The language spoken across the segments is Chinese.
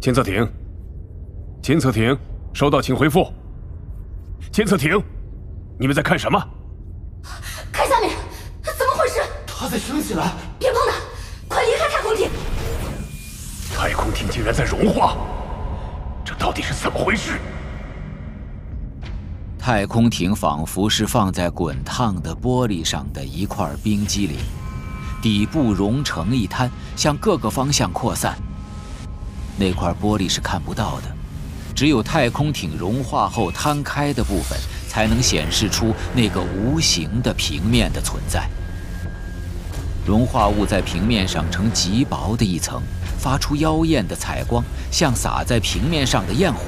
监测艇，监测艇，收到，请回复。监测艇，你们在看什么？看下面，怎么回事？他在升起来！别碰他，快离开太空艇！太空艇竟然在融化，这到底是怎么回事？太空艇仿佛是放在滚烫的玻璃上的一块冰激凌，底部融成一滩，向各个方向扩散。那块玻璃是看不到的，只有太空艇融化后摊开的部分，才能显示出那个无形的平面的存在。融化物在平面上呈极薄的一层，发出妖艳的彩光，像洒在平面上的焰火。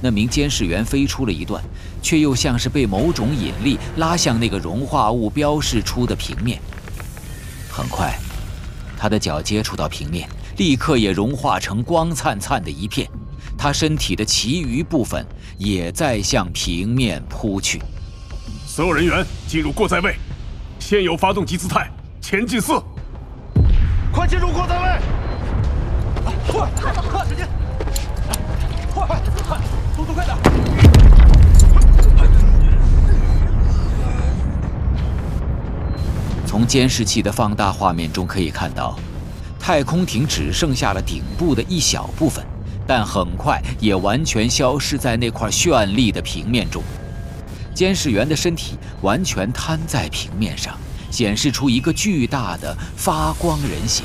那名监视员飞出了一段，却又像是被某种引力拉向那个融化物标示出的平面。很快，他的脚接触到平面，立刻也融化成光灿灿的一片。他身体的其余部分也在向平面扑去。所有人员进入过载位，现有发动机姿态，前进四。快进入过载位！快，快，快，时间！快，快，快！速度快点！从监视器的放大画面中可以看到，太空艇只剩下了顶部的一小部分，但很快也完全消失在那块绚丽的平面中。监视员的身体完全瘫在平面上，显示出一个巨大的发光人形。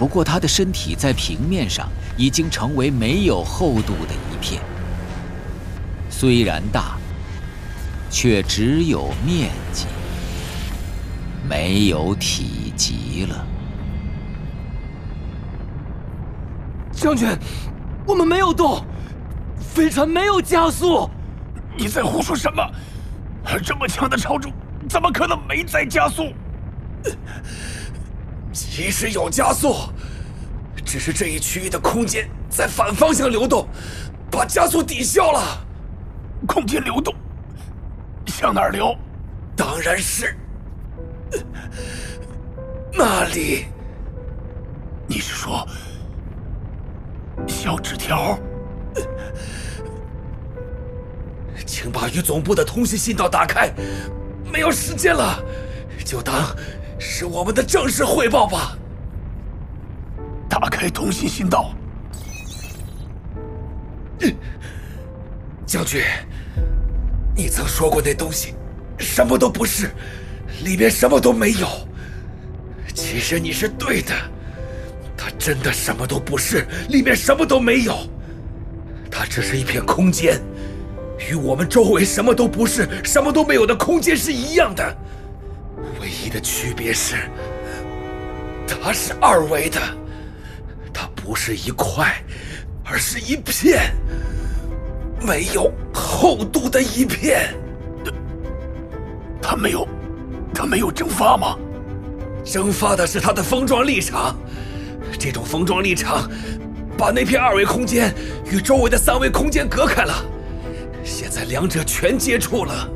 不过，他的身体在平面上已经成为没有厚度的一片，虽然大，却只有面积，没有体积了。将军，我们没有动，飞船没有加速。你在胡说什么？这么强的超重，怎么可能没在加速？其实有加速，只是这一区域的空间在反方向流动，把加速抵消了。空间流动，向哪儿流？当然是那里。你是说小纸条？请把与总部的通信信道打开。没有时间了，就当是我们的正式汇报吧。打开通信信道。将军，你曾说过那东西什么都不是，里面什么都没有。其实你是对的，它真的什么都不是，里面什么都没有。它只是一片空间。与我们周围什么都不是、什么都没有的空间是一样的，唯一的区别是，它是二维的，它不是一块，而是一片，没有厚度的一片。它没有，它没有蒸发吗？蒸发的是它的封装立场，这种封装立场把那片二维空间与周围的三维空间隔开了。现在两者全接触了。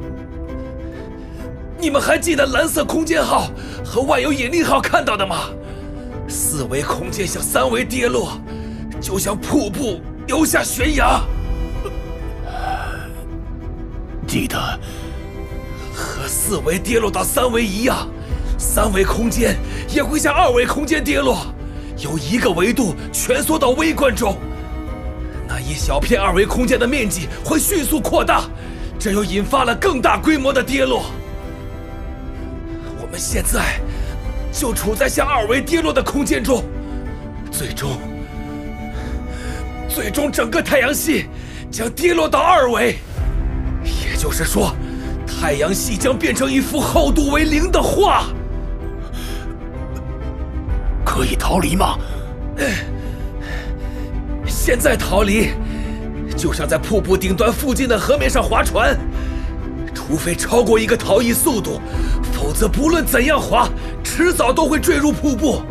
你们还记得蓝色空间号和万有引力号看到的吗？四维空间向三维跌落，就像瀑布流下悬崖。记得，和四维跌落到三维一样，三维空间也会向二维空间跌落，由一个维度蜷缩到微观中。那一小片二维空间的面积会迅速扩大，这又引发了更大规模的跌落。我们现在就处在向二维跌落的空间中，最终，最终整个太阳系将跌落到二维，也就是说，太阳系将变成一幅厚度为零的画。可以逃离吗？现在逃离，就像在瀑布顶端附近的河面上划船，除非超过一个逃逸速度，否则不论怎样划，迟早都会坠入瀑布。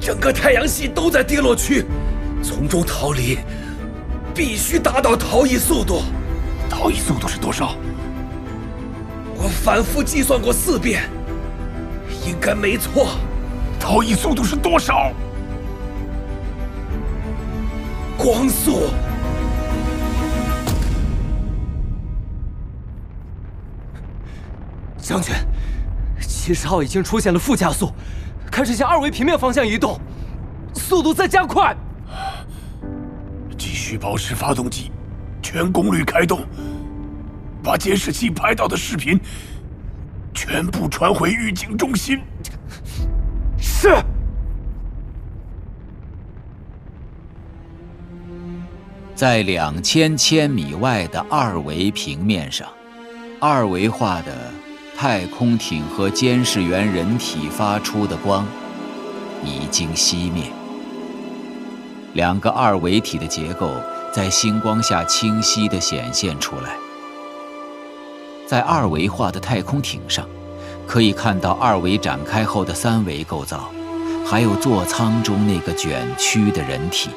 整个太阳系都在跌落区，从中逃离，必须达到逃逸速度。逃逸速度是多少？我反复计算过四遍，应该没错。逃逸速度是多少？光速。将军，七十号已经出现了负加速，开始向二维平面方向移动，速度在加快。继续保持发动机全功率开动，把监视器拍到的视频全部传回预警中心。是。在两千千米外的二维平面上，二维化的太空艇和监视员人体发出的光已经熄灭。两个二维体的结构在星光下清晰地显现出来。在二维化的太空艇上，可以看到二维展开后的三维构造，还有座舱中那个卷曲的人体。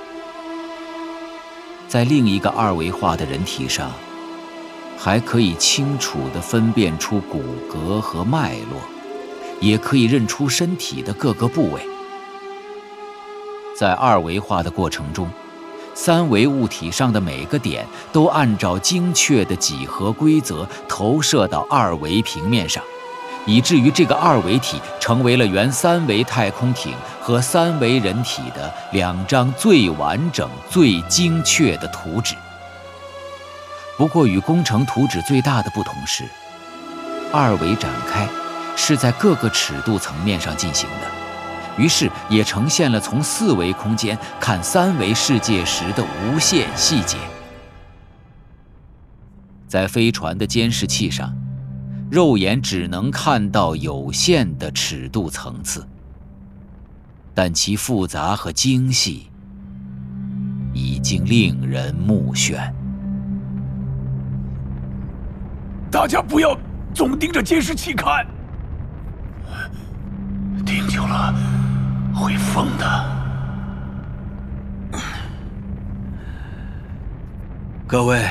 在另一个二维化的人体上，还可以清楚地分辨出骨骼和脉络，也可以认出身体的各个部位。在二维化的过程中，三维物体上的每个点都按照精确的几何规则投射到二维平面上，以至于这个二维体成为了原三维太空艇和三维人体的两张最完整、最精确的图纸。不过，与工程图纸最大的不同是，二维展开是在各个尺度层面上进行的。于是也呈现了从四维空间看三维世界时的无限细节。在飞船的监视器上，肉眼只能看到有限的尺度层次，但其复杂和精细已经令人目眩。大家不要总盯着监视器看，盯久了。会疯的，各位，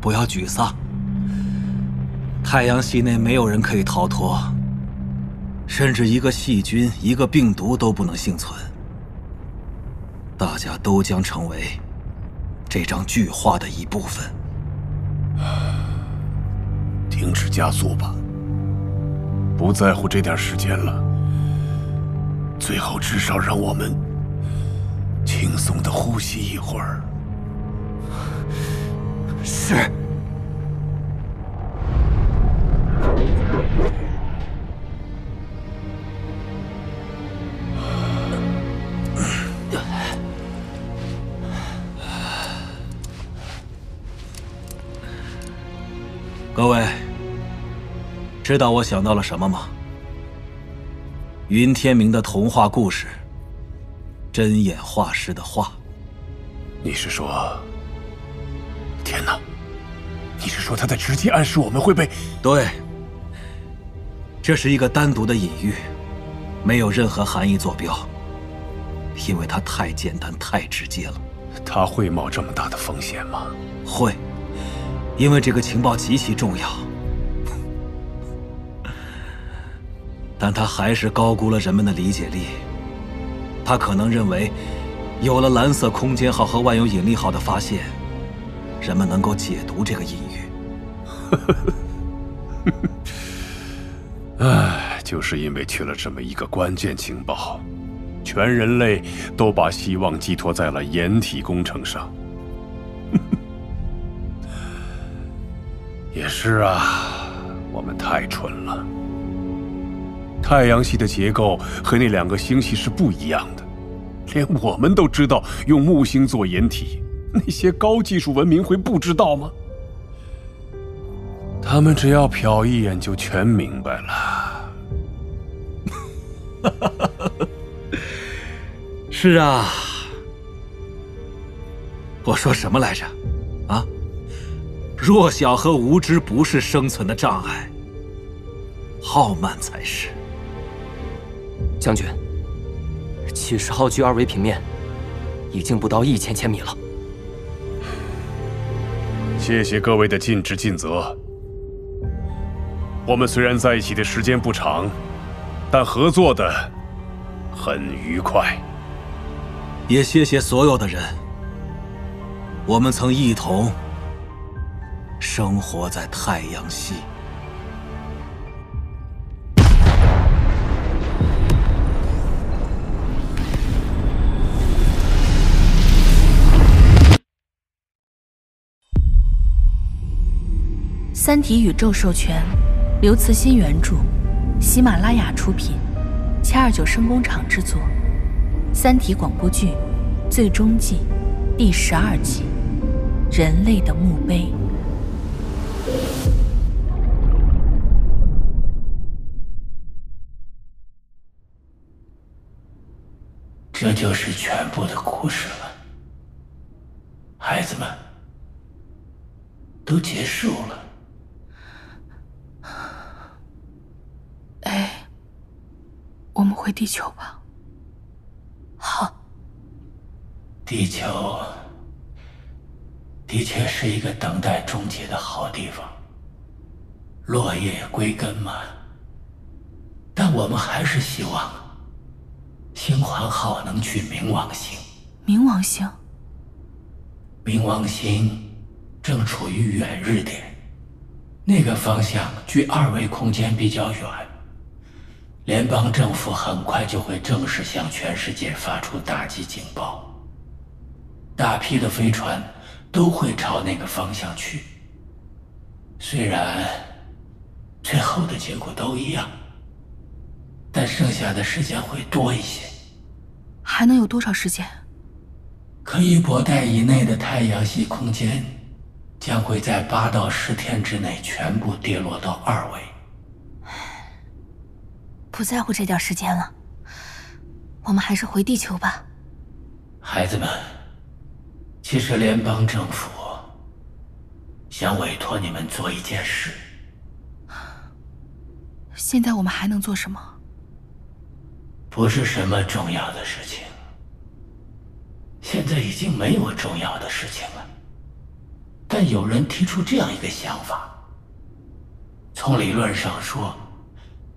不要沮丧。太阳系内没有人可以逃脱，甚至一个细菌、一个病毒都不能幸存。大家都将成为这张巨画的一部分。停止加速吧，不在乎这点时间了。最好，至少让我们轻松的呼吸一会儿。是。知道我想到了什么吗？云天明的童话故事，针眼画师的画。你是说？天哪！你是说他在直接暗示我们会被？对，这是一个单独的隐喻，没有任何含义坐标，因为它太简单、太直接了。他会冒这么大的风险吗？会，因为这个情报极其重要。但他还是高估了人们的理解力。他可能认为，有了蓝色空间号和万有引力号的发现，人们能够解读这个隐喻。唉，就是因为缺了这么一个关键情报，全人类都把希望寄托在了掩体工程上。也是啊，我们太蠢了。太阳系的结构和那两个星系是不一样的，连我们都知道用木星做掩体，那些高技术文明会不知道吗？他们只要瞟一眼就全明白了。是啊，我说什么来着？啊，弱小和无知不是生存的障碍，傲慢才是。将军，七十号距二维平面已经不到一千千米了。谢谢各位的尽职尽责。我们虽然在一起的时间不长，但合作的很愉快。也谢谢所有的人。我们曾一同生活在太阳系。《三体》宇宙授权，刘慈欣原著，喜马拉雅出品，七二九声工厂制作，《三体》广播剧《最终季》第十二集《人类的墓碑》。这就是全部的故事了，孩子们，都结束了。哎，我们回地球吧。好。地球的确是一个等待终结的好地方，落叶归根嘛。但我们还是希望星环号能去冥王星。冥王星。冥王星正处于远日点，那个方向距二维空间比较远。联邦政府很快就会正式向全世界发出打击警报。大批的飞船都会朝那个方向去。虽然最后的结果都一样，但剩下的时间会多一些。还能有多少时间？可以博带以内的太阳系空间，将会在八到十天之内全部跌落到二维。不在乎这点时间了，我们还是回地球吧。孩子们。其实联邦政府想委托你们做一件事。现在我们还能做什么？不是什么重要的事情。现在已经没有重要的事情了。但有人提出这样一个想法：从理论上说，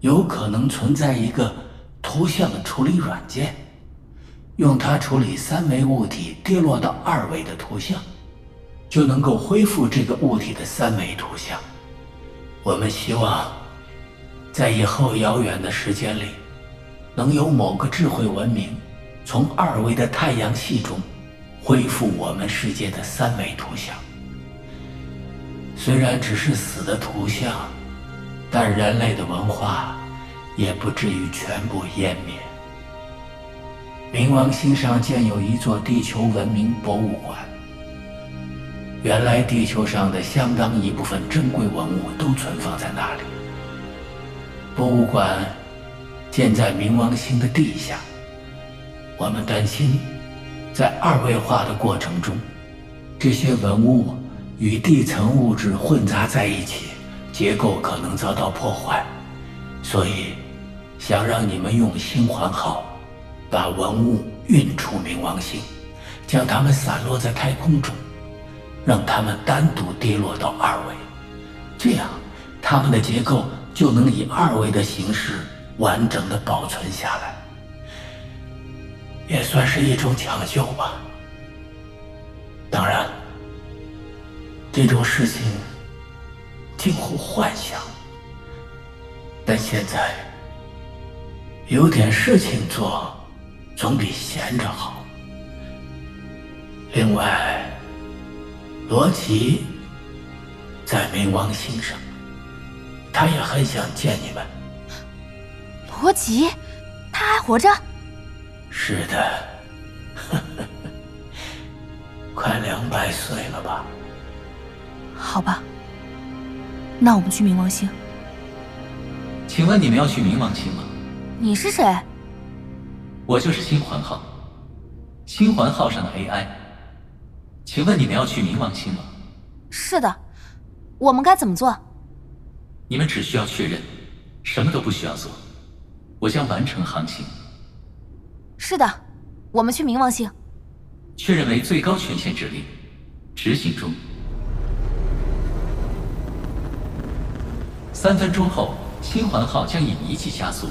有可能存在一个图像处理软件。用它处理三维物体跌落到二维的图像，就能够恢复这个物体的三维图像。我们希望，在以后遥远的时间里，能有某个智慧文明，从二维的太阳系中恢复我们世界的三维图像。虽然只是死的图像，但人类的文化也不至于全部湮灭。冥王星上建有一座地球文明博物馆。原来地球上的相当一部分珍贵文物都存放在那里。博物馆建在冥王星的地下。我们担心，在二维化的过程中，这些文物与地层物质混杂在一起，结构可能遭到破坏，所以想让你们用星环号。把文物运出冥王星，将它们散落在太空中，让它们单独跌落到二维，这样它们的结构就能以二维的形式完整的保存下来，也算是一种抢救吧。当然，这种事情近乎幻想，但现在有点事情做。总比闲着好。另外，罗辑在冥王星上，他也很想见你们。罗辑，他还活着？是的，快两百岁了吧？好吧，那我们去冥王星。请问你们要去冥王星吗？你是谁？我就是星环号，星环号上的 AI。请问你们要去冥王星吗？是的，我们该怎么做？你们只需要确认，什么都不需要做，我将完成航行。是的，我们去冥王星。确认为最高权限指令，执行中。三分钟后，星环号将以仪器加速，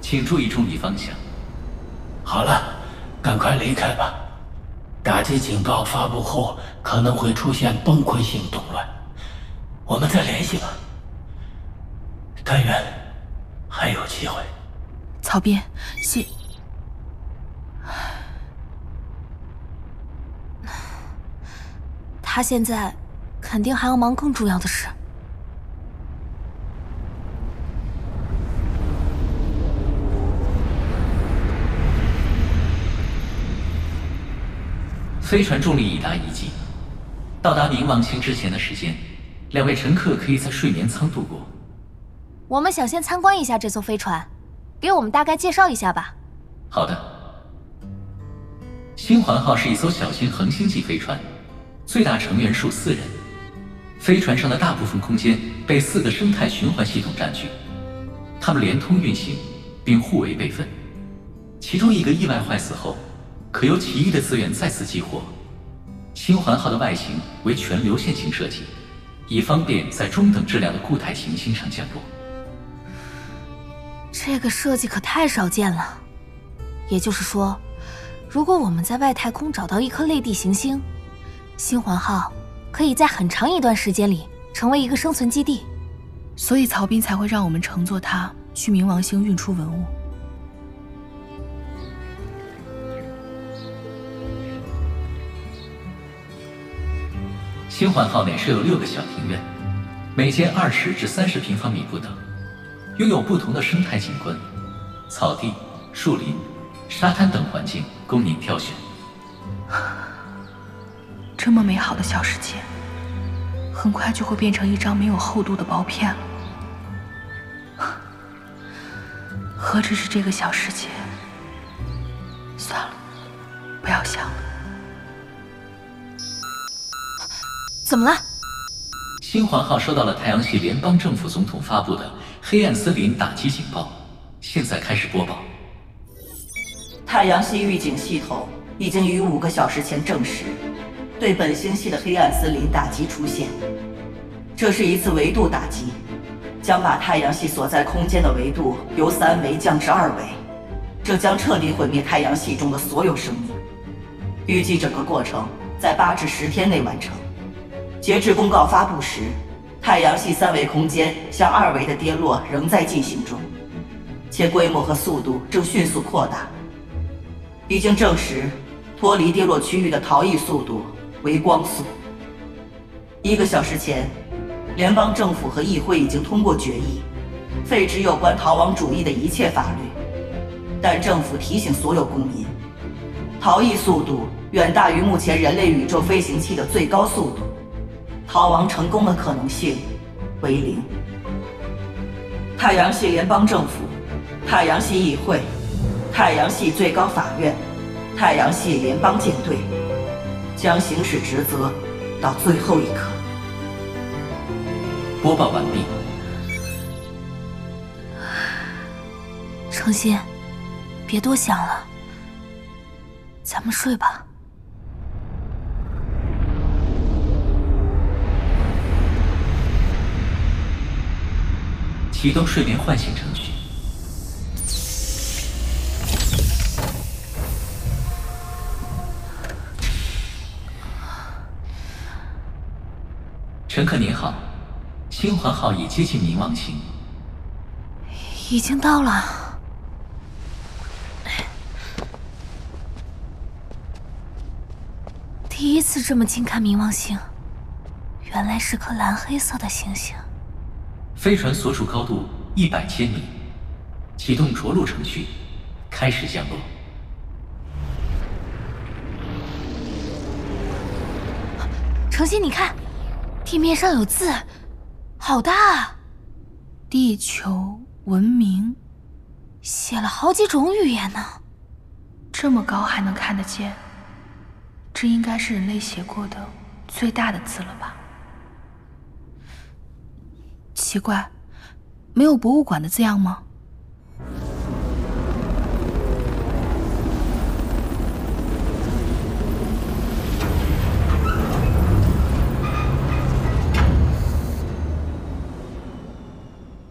请注意重力方向。好了，赶快离开吧。打击警报发布后可能会出现崩溃性动乱，我们再联系吧。但愿还有机会。曹斌，谢。他现在肯定还要忙更重要的事。飞船重力已达一级，到达冥王星之前的时间，两位乘客可以在睡眠舱度过。我们想先参观一下这艘飞船，给我们大概介绍一下吧。好的。星环号是一艘小型恒星级飞船，最大成员数四人。飞船上的大部分空间被四个生态循环系统占据，它们连通运行，并互为备份。其中一个意外坏死后。可由其余的资源再次激活。星环号的外形为全流线型设计，以方便在中等质量的固态行星上降落。这个设计可太少见了。也就是说，如果我们在外太空找到一颗类地行星，星环号可以在很长一段时间里成为一个生存基地。所以曹斌才会让我们乘坐它去冥王星运出文物。星环号内设有六个小庭院，每间二十至三十平方米不等，拥有不同的生态景观，草地、树林、沙滩等环境供您挑选。这么美好的小世界，很快就会变成一张没有厚度的薄片了。何止是这个小世界？怎么了？星环号收到了太阳系联邦政府总统发布的黑暗森林打击警报，现在开始播报。太阳系预警系统已经于五个小时前证实，对本星系的黑暗森林打击出现。这是一次维度打击，将把太阳系所在空间的维度由三维降至二维，这将彻底毁灭太阳系中的所有生命。预计整个过程在八至十天内完成。截至公告发布时，太阳系三维空间向二维的跌落仍在进行中，且规模和速度正迅速扩大。已经证实，脱离跌落区域的逃逸速度为光速。一个小时前，联邦政府和议会已经通过决议，废止有关逃亡主义的一切法律。但政府提醒所有公民，逃逸速度远大于目前人类宇宙飞行器的最高速度。逃亡成功的可能性为零。太阳系联邦政府、太阳系议会、太阳系最高法院、太阳系联邦舰队将行使职责到最后一刻。播报完毕。程心，别多想了，咱们睡吧。启动睡眠唤醒程序。乘客您好，星环号已接近冥王星。已经到了。第一次这么近看冥王星，原来是颗蓝黑色的星星。飞船所属高度一百千米，启动着陆程序，开始降落。程心，你看，地面上有字，好大啊！地球文明，写了好几种语言呢。这么高还能看得见，这应该是人类写过的最大的字了吧？奇怪，没有博物馆的字样吗？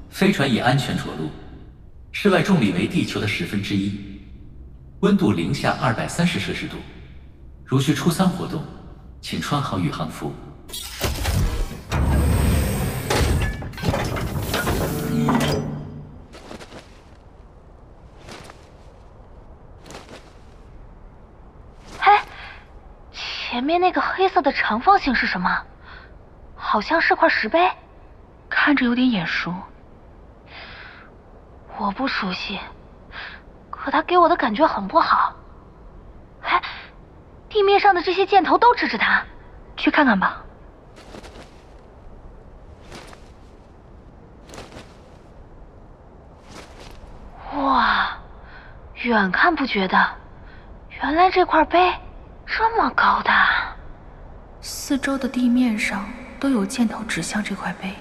飞船已安全着陆，室外重力为地球的十分之一。温度零下二百三十摄氏度。如需初三活动，请穿好宇航服。前面那个黑色的长方形是什么？好像是块石碑，看着有点眼熟。我不熟悉，可它给我的感觉很不好。哎，地面上的这些箭头都指着他，去看看吧。哇，远看不觉得，原来这块碑这么高大。四周的地面上都有箭头指向这块碑，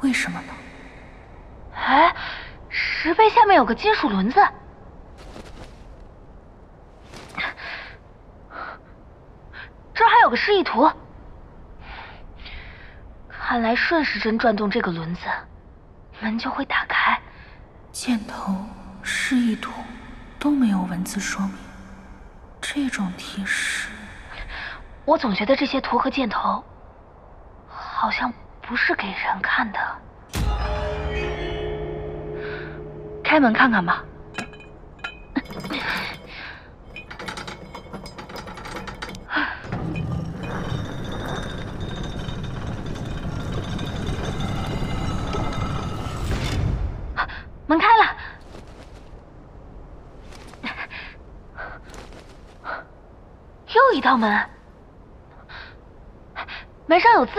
为什么呢？哎，石碑下面有个金属轮子，这儿还有个示意图。看来顺时针转动这个轮子，门就会打开。箭头、示意图都没有文字说明，这种提示，我总觉得这些图和箭头好像不是给人看的。开门看看吧。门开了，又一道门，门上有字。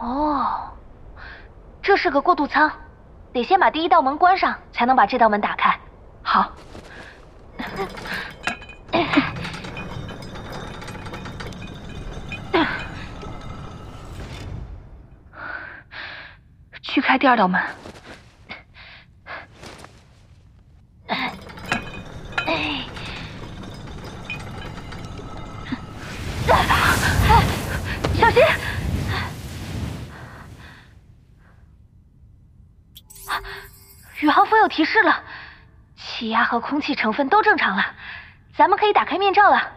哦，这是个过渡舱，得先把第一道门关上，才能把这道门打开。好，去开第二道门。有提示了，气压和空气成分都正常了，咱们可以打开面罩了。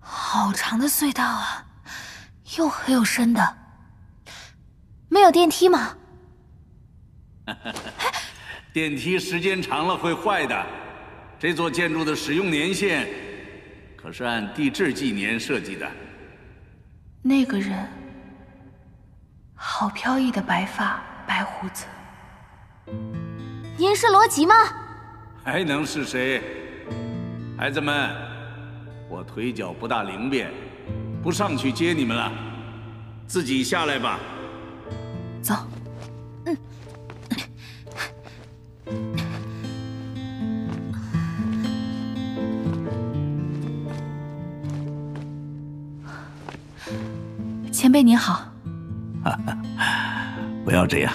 好长的隧道啊，又黑又深的。没有电梯吗？电梯时间长了会坏的。这座建筑的使用年限可是按地质纪年设计的。那个人，好飘逸的白发、白胡子。您是罗辑吗？还能是谁？孩子们，我腿脚不大灵便，不上去接你们了，自己下来吧。走。嗯。前辈您好。不要这样，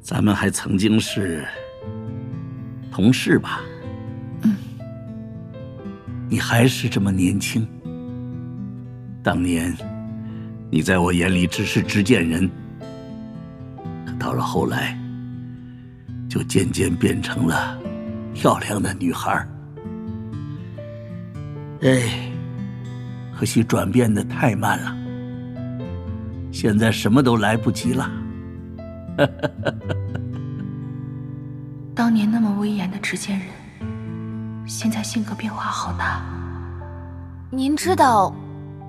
咱们还曾经是同事吧？嗯。你还是这么年轻。当年。你在我眼里只是执剑人，可到了后来，就渐渐变成了漂亮的女孩。哎，可惜转变的太慢了，现在什么都来不及了。当年那么威严的执剑人，现在性格变化好大。您知道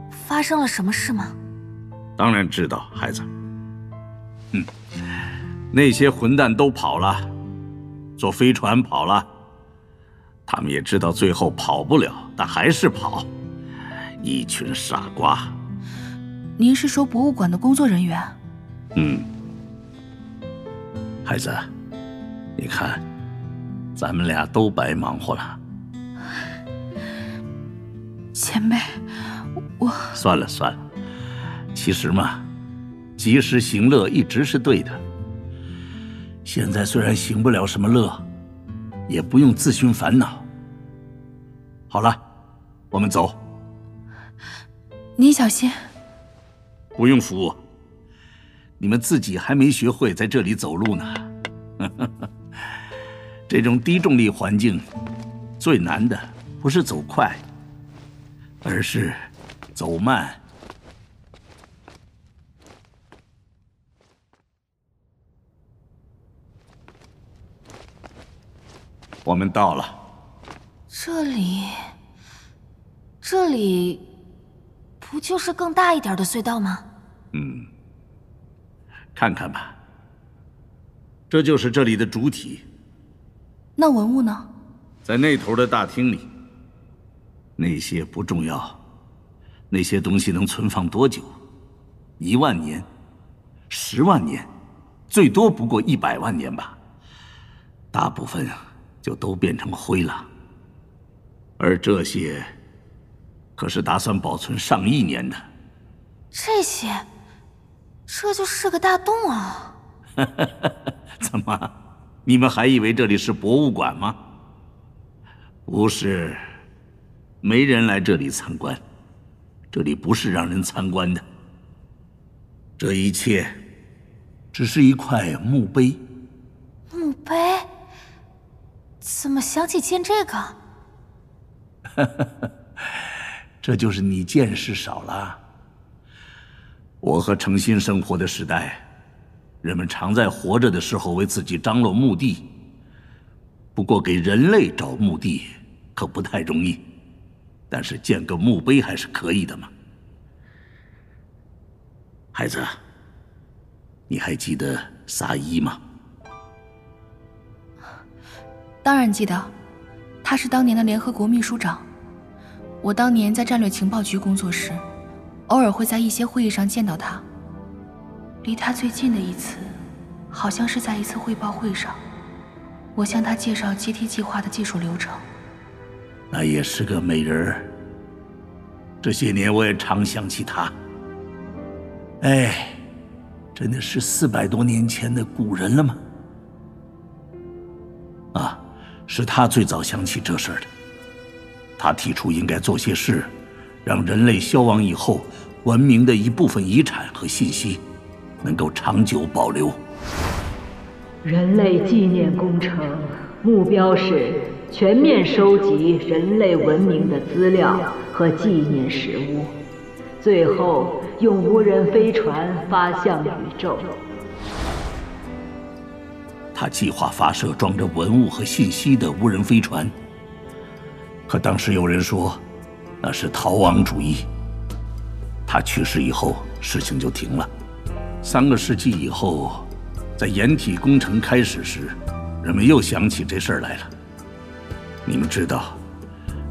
发生了什么事吗？当然知道，孩子。嗯，那些混蛋都跑了，坐飞船跑了。他们也知道最后跑不了，但还是跑。一群傻瓜。您是说博物馆的工作人员？嗯。孩子，你看，咱们俩都白忙活了。前辈，我……算了算了。其实嘛，及时行乐一直是对的。现在虽然行不了什么乐，也不用自寻烦恼。好了，我们走。您小心。不用扶我，你们自己还没学会在这里走路呢。这种低重力环境，最难的不是走快，而是走慢。我们到了。这里，这里不就是更大一点的隧道吗？嗯，看看吧，这就是这里的主体。那文物呢？在那头的大厅里。那些不重要，那些东西能存放多久？一万年，十万年，最多不过一百万年吧。大部分就都变成灰了。而这些，可是打算保存上亿年的。这些，这就是个大洞啊！怎么，你们还以为这里是博物馆吗？不是，没人来这里参观，这里不是让人参观的。这一切，只是一块墓碑。墓碑？怎么想起建这个？这就是你见识少了。我和诚心生活的时代，人们常在活着的时候为自己张罗墓地。不过给人类找墓地可不太容易，但是建个墓碑还是可以的嘛。孩子，你还记得萨伊吗？当然记得。他是当年的联合国秘书长，我当年在战略情报局工作时，偶尔会在一些会议上见到他。离他最近的一次，好像是在一次汇报会上，我向他介绍 GT 计划的技术流程。那也是个美人儿。这些年我也常想起他。哎，真的是四百多年前的古人了吗？啊。是他最早想起这事儿的。他提出应该做些事，让人类消亡以后，文明的一部分遗产和信息能够长久保留。人类纪念工程目标是全面收集人类文明的资料和纪念实物，最后用无人飞船发向宇宙。他计划发射装着文物和信息的无人飞船，可当时有人说那是逃亡主义。他去世以后，事情就停了。三个世纪以后，在掩体工程开始时，人们又想起这事儿来了。你们知道，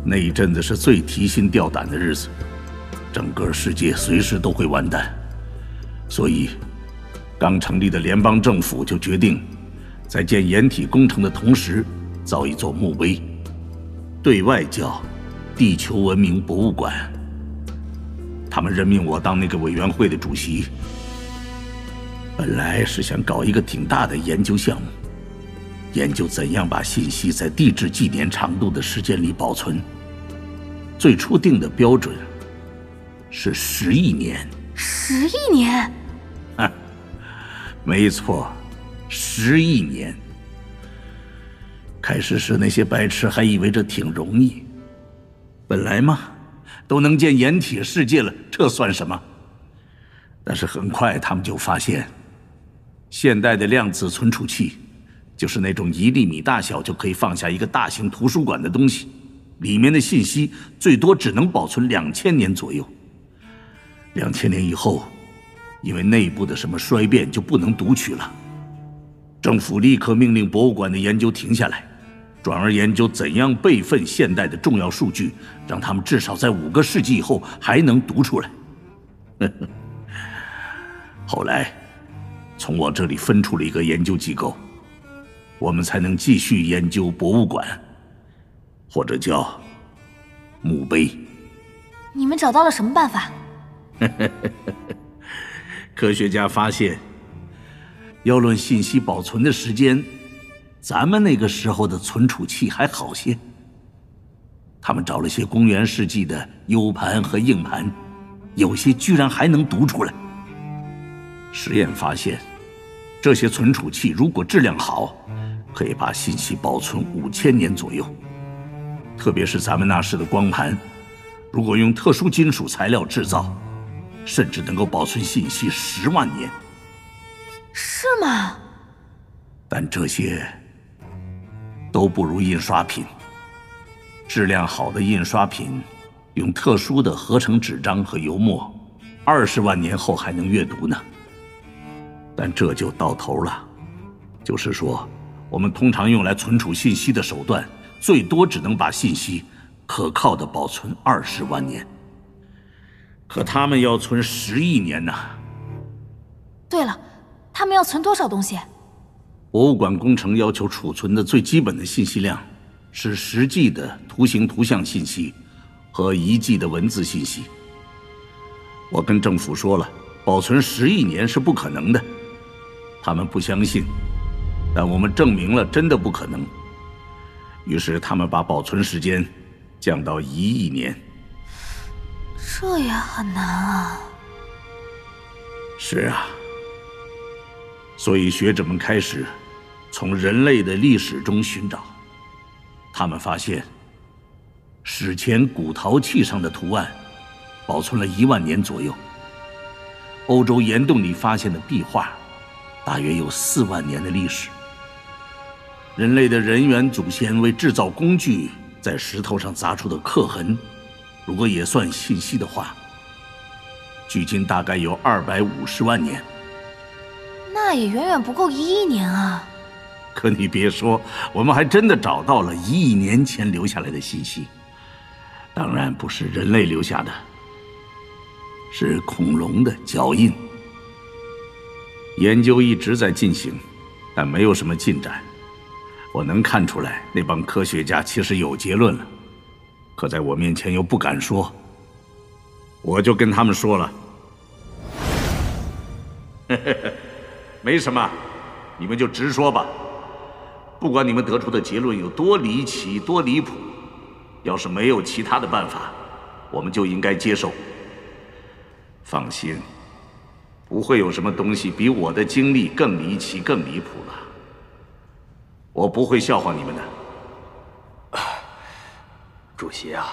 那一阵子是最提心吊胆的日子，整个世界随时都会完蛋，所以刚成立的联邦政府就决定。在建掩体工程的同时，造一座墓碑，对外叫“地球文明博物馆”。他们任命我当那个委员会的主席。本来是想搞一个挺大的研究项目，研究怎样把信息在地质纪年长度的时间里保存。最初定的标准是十亿年。十亿年？啊，没错。十亿年。开始时那些白痴还以为这挺容易，本来嘛，都能建掩体世界了，这算什么？但是很快他们就发现，现代的量子存储器，就是那种一粒米大小就可以放下一个大型图书馆的东西，里面的信息最多只能保存两千年左右。两千年以后，因为内部的什么衰变，就不能读取了。政府立刻命令博物馆的研究停下来，转而研究怎样备份现代的重要数据，让他们至少在五个世纪以后还能读出来。后来，从我这里分出了一个研究机构，我们才能继续研究博物馆，或者叫墓碑。你们找到了什么办法？科学家发现。要论信息保存的时间，咱们那个时候的存储器还好些。他们找了些公元世纪的 U 盘和硬盘，有些居然还能读出来。实验发现，这些存储器如果质量好，可以把信息保存五千年左右。特别是咱们那时的光盘，如果用特殊金属材料制造，甚至能够保存信息十万年。是吗？但这些都不如印刷品。质量好的印刷品，用特殊的合成纸张和油墨，二十万年后还能阅读呢。但这就到头了，就是说，我们通常用来存储信息的手段，最多只能把信息可靠的保存二十万年。可他们要存十亿年呢。对了，他们要存多少东西？博物馆工程要求储存的最基本的信息量。是实际的图形、图像信息和遗迹的文字信息。我跟政府说了，保存十亿年是不可能的，他们不相信，但我们证明了真的不可能。于是他们把保存时间降到一亿年。这也很难啊。是啊，所以学者们开始从人类的历史中寻找。他们发现，史前古陶器上的图案保存了一万年左右。欧洲岩洞里发现的壁画，大约有四万年的历史。人类的人猿祖先为制造工具在石头上砸出的刻痕，如果也算信息的话，距今大概有二百五十万年。那也远远不够一亿年啊！可你别说，我们还真的找到了一亿年前留下来的信息。当然不是人类留下的，是恐龙的脚印。研究一直在进行，但没有什么进展。我能看出来，那帮科学家其实有结论了，可在我面前又不敢说。我就跟他们说了，没什么，你们就直说吧。不管你们得出的结论有多离奇、多离谱，要是没有其他的办法，我们就应该接受。放心，不会有什么东西比我的经历更离奇、更离谱了。我不会笑话你们的。主席啊，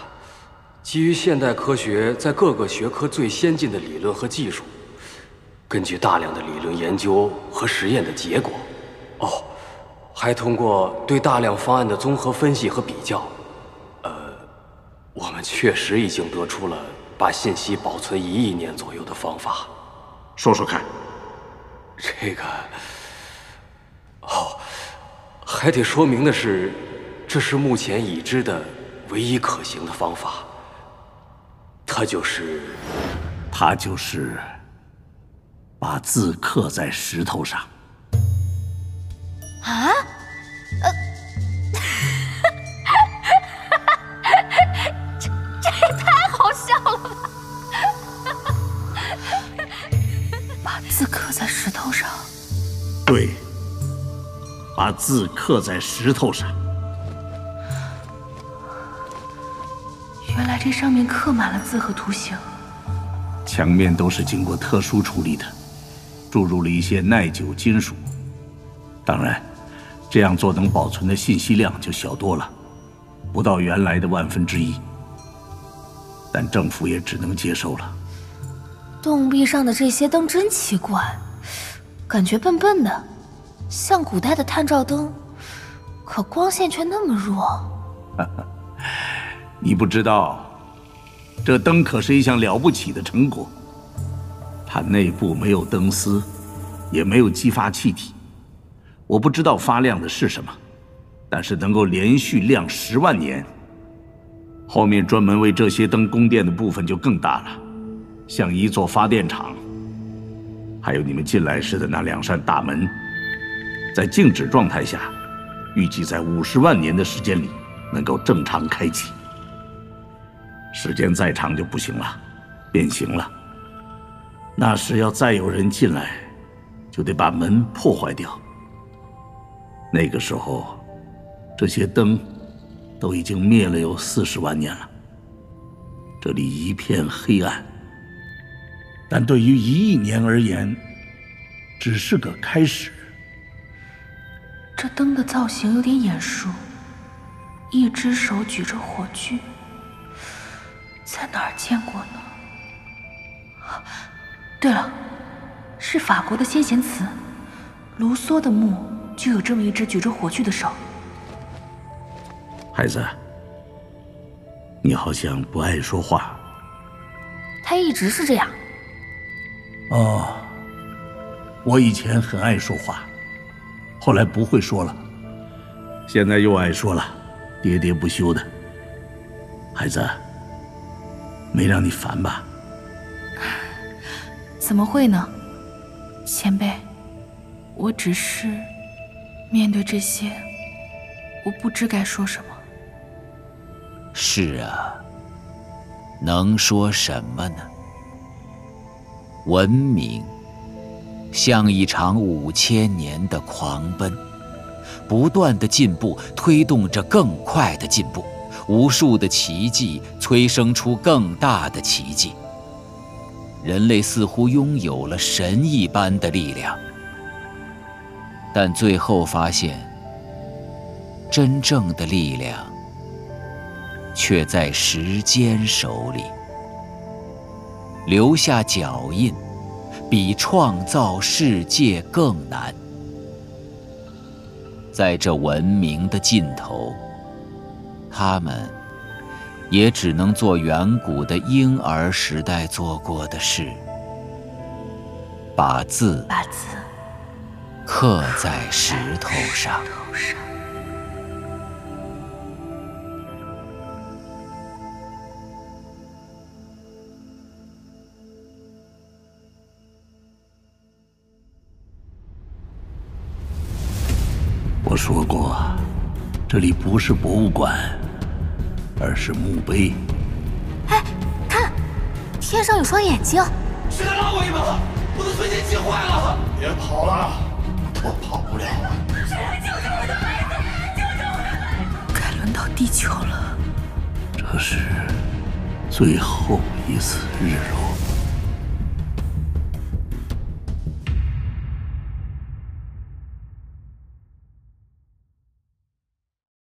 基于现代科学在各个学科最先进的理论和技术，根据大量的理论研究和实验的结果，哦。还通过对大量方案的综合分析和比较，呃，我们确实已经得出了把信息保存一亿年左右的方法。说说看。这个，哦，还得说明的是，这是目前已知的唯一可行的方法。它就是，它就是把字刻在石头上。啊，呃，这这也太好笑了吧！把字刻在石头上。对，把字刻在石头上。原来这上面刻满了字和图形。墙面都是经过特殊处理的，注入了一些耐久金属。当然。这样做能保存的信息量就小多了，不到原来的万分之一。但政府也只能接受了。洞壁上的这些灯真奇怪，感觉笨笨的，像古代的探照灯，可光线却那么弱。你不知道，这灯可是一项了不起的成果。它内部没有灯丝，也没有激发气体。我不知道发亮的是什么，但是能够连续亮十万年。后面专门为这些灯供电的部分就更大了，像一座发电厂。还有你们进来时的那两扇大门，在静止状态下，预计在五十万年的时间里能够正常开启。时间再长就不行了，变形了。那时要再有人进来，就得把门破坏掉。那个时候，这些灯都已经灭了有四十万年了，这里一片黑暗。但对于一亿年而言，只是个开始。这灯的造型有点眼熟，一只手举着火炬，在哪儿见过呢？对了，是法国的先贤祠，卢梭的墓就有这么一只举着火炬的手。孩子，你好像不爱说话。他一直是这样。哦，我以前很爱说话，后来不会说了，现在又爱说了，喋喋不休的。孩子，没让你烦吧？怎么会呢，前辈？我只是面对这些，我不知该说什么。是啊，能说什么呢？文明像一场五千年的狂奔，不断的进步推动着更快的进步，无数的奇迹催生出更大的奇迹。人类似乎拥有了神一般的力量，但最后发现，真正的力量却在时间手里。留下脚印，比创造世界更难。在这文明的尽头，他们也只能做远古的婴儿时代做过的事：把字把字刻在石头上。我说过，这里不是博物馆，而是墓碑。哎，看，天上有双眼睛。谁来拉我一把？我的存钱机坏了！别跑了，我跑不了了。谁来救救我的孩子？救救我的孩子！该轮到地球了。这是最后一次日落。